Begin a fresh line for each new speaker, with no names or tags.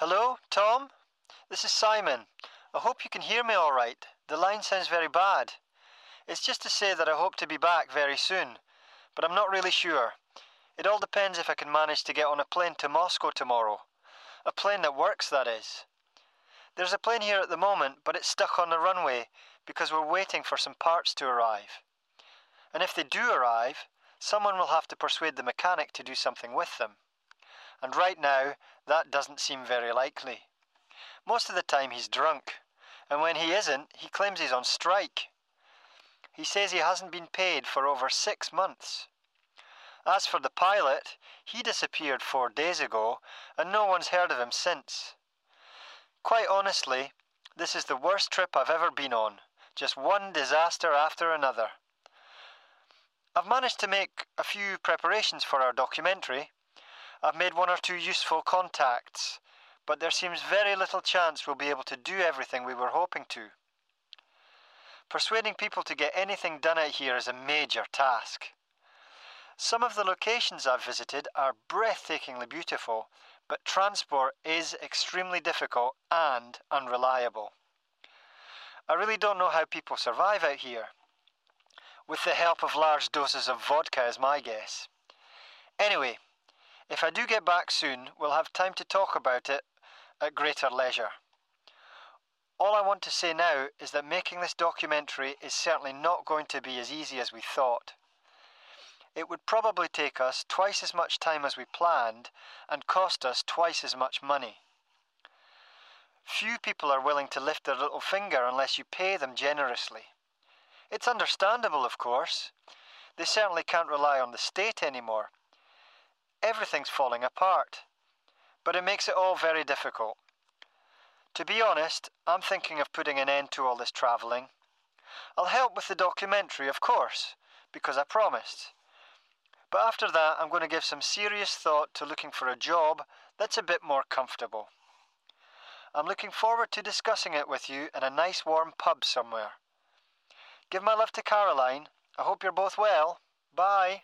Hello, Tom? This is Simon. I hope you can hear me all right. The line sounds very bad. It's just to say that I hope to be back very soon, but I'm not really sure. It all depends if I can manage to get on a plane to Moscow tomorrow. A plane that works, that is. There's a plane here at the moment, but it's stuck on the runway because we're waiting for some parts to arrive. And if they do arrive, someone will have to persuade the mechanic to do something with them. And right now, that doesn't seem very likely. Most of the time he's drunk, and when he isn't, he claims he's on strike. He says he hasn't been paid for over six months. As for the pilot, he disappeared four days ago, and no one's heard of him since. Quite honestly, this is the worst trip I've ever been on. Just one disaster after another. I've managed to make a few preparations for our documentary. I've made one or two useful contacts, but there seems very little chance we'll be able to do everything we were hoping to. Persuading people to get anything done out here is a major task. Some of the locations I've visited are breathtakingly beautiful, but transport is extremely difficult and unreliable. I really don't know how people survive out here. With the help of large doses of vodka, is my guess. Anyway, if I do get back soon, we'll have time to talk about it at greater leisure. All I want to say now is that making this documentary is certainly not going to be as easy as we thought. It would probably take us twice as much time as we planned and cost us twice as much money. Few people are willing to lift their little finger unless you pay them generously. It's understandable, of course. They certainly can't rely on the state anymore. Everything's falling apart. But it makes it all very difficult. To be honest, I'm thinking of putting an end to all this travelling. I'll help with the documentary, of course, because I promised. But after that, I'm going to give some serious thought to looking for a job that's a bit more comfortable. I'm looking forward to discussing it with you in a nice warm pub somewhere. Give my love to Caroline. I hope you're both well. Bye.